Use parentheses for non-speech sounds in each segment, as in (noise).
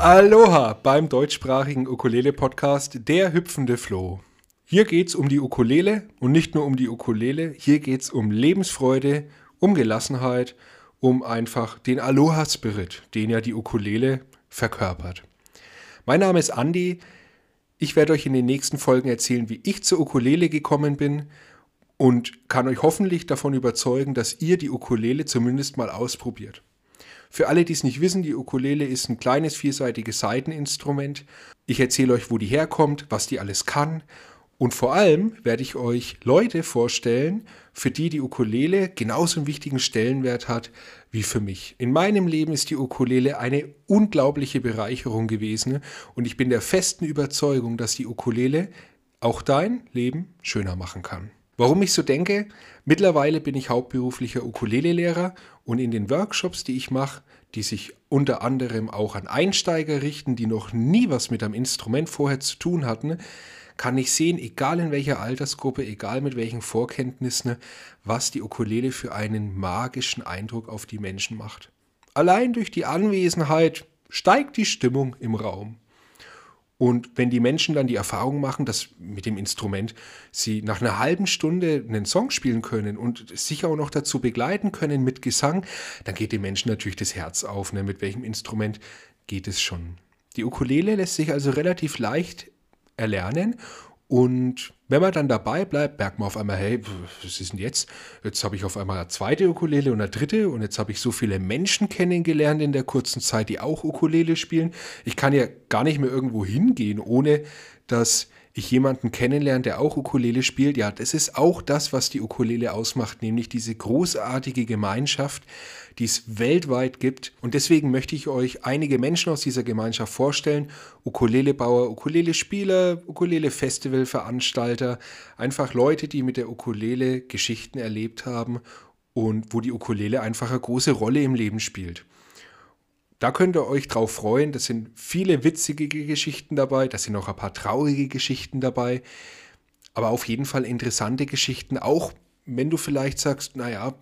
Aloha beim deutschsprachigen Ukulele-Podcast Der hüpfende Floh. Hier geht's um die Ukulele und nicht nur um die Ukulele, hier geht's um Lebensfreude, um Gelassenheit, um einfach den Aloha-Spirit, den ja die Ukulele verkörpert. Mein Name ist Andi. Ich werde euch in den nächsten Folgen erzählen, wie ich zur Ukulele gekommen bin und kann euch hoffentlich davon überzeugen, dass ihr die Ukulele zumindest mal ausprobiert. Für alle, die es nicht wissen, die Ukulele ist ein kleines vierseitiges Saiteninstrument. Ich erzähle euch, wo die herkommt, was die alles kann. Und vor allem werde ich euch Leute vorstellen, für die die Ukulele genauso einen wichtigen Stellenwert hat wie für mich. In meinem Leben ist die Ukulele eine unglaubliche Bereicherung gewesen und ich bin der festen Überzeugung, dass die Ukulele auch dein Leben schöner machen kann. Warum ich so denke? Mittlerweile bin ich hauptberuflicher Ukulele-Lehrer und in den Workshops, die ich mache, die sich unter anderem auch an Einsteiger richten, die noch nie was mit einem Instrument vorher zu tun hatten, kann ich sehen, egal in welcher Altersgruppe, egal mit welchen Vorkenntnissen, was die Ukulele für einen magischen Eindruck auf die Menschen macht. Allein durch die Anwesenheit steigt die Stimmung im Raum. Und wenn die Menschen dann die Erfahrung machen, dass mit dem Instrument sie nach einer halben Stunde einen Song spielen können und sich auch noch dazu begleiten können mit Gesang, dann geht den Menschen natürlich das Herz auf. Ne? Mit welchem Instrument geht es schon? Die Ukulele lässt sich also relativ leicht erlernen und wenn man dann dabei bleibt, merkt man auf einmal, hey, was ist denn jetzt? Jetzt habe ich auf einmal eine zweite Ukulele und eine dritte und jetzt habe ich so viele Menschen kennengelernt in der kurzen Zeit, die auch Ukulele spielen. Ich kann ja gar nicht mehr irgendwo hingehen, ohne dass ich jemanden kennenlerne, der auch Ukulele spielt, ja, das ist auch das, was die Ukulele ausmacht, nämlich diese großartige Gemeinschaft, die es weltweit gibt. Und deswegen möchte ich euch einige Menschen aus dieser Gemeinschaft vorstellen. Ukulelebauer, Ukulele-Spieler, Ukulele-Festival-Veranstalter, einfach Leute, die mit der Ukulele Geschichten erlebt haben und wo die Ukulele einfach eine große Rolle im Leben spielt. Da könnt ihr euch drauf freuen. Das sind viele witzige Geschichten dabei, da sind auch ein paar traurige Geschichten dabei, aber auf jeden Fall interessante Geschichten. Auch wenn du vielleicht sagst, naja,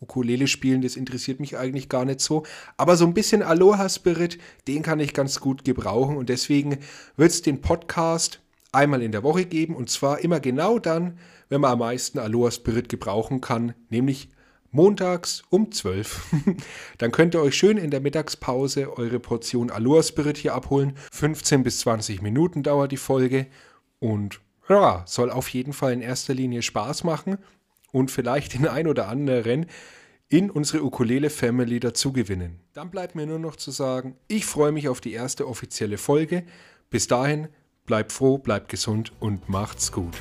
Ukulele spielen, das interessiert mich eigentlich gar nicht so. Aber so ein bisschen Aloha-Spirit, den kann ich ganz gut gebrauchen. Und deswegen wird es den Podcast einmal in der Woche geben. Und zwar immer genau dann, wenn man am meisten Aloha-Spirit gebrauchen kann, nämlich montags um 12. (laughs) Dann könnt ihr euch schön in der Mittagspause eure Portion Aloha Spirit hier abholen. 15 bis 20 Minuten dauert die Folge und ja, soll auf jeden Fall in erster Linie Spaß machen und vielleicht den ein oder anderen in unsere Ukulele Family dazu gewinnen. Dann bleibt mir nur noch zu sagen, ich freue mich auf die erste offizielle Folge. Bis dahin, bleibt froh, bleibt gesund und macht's gut.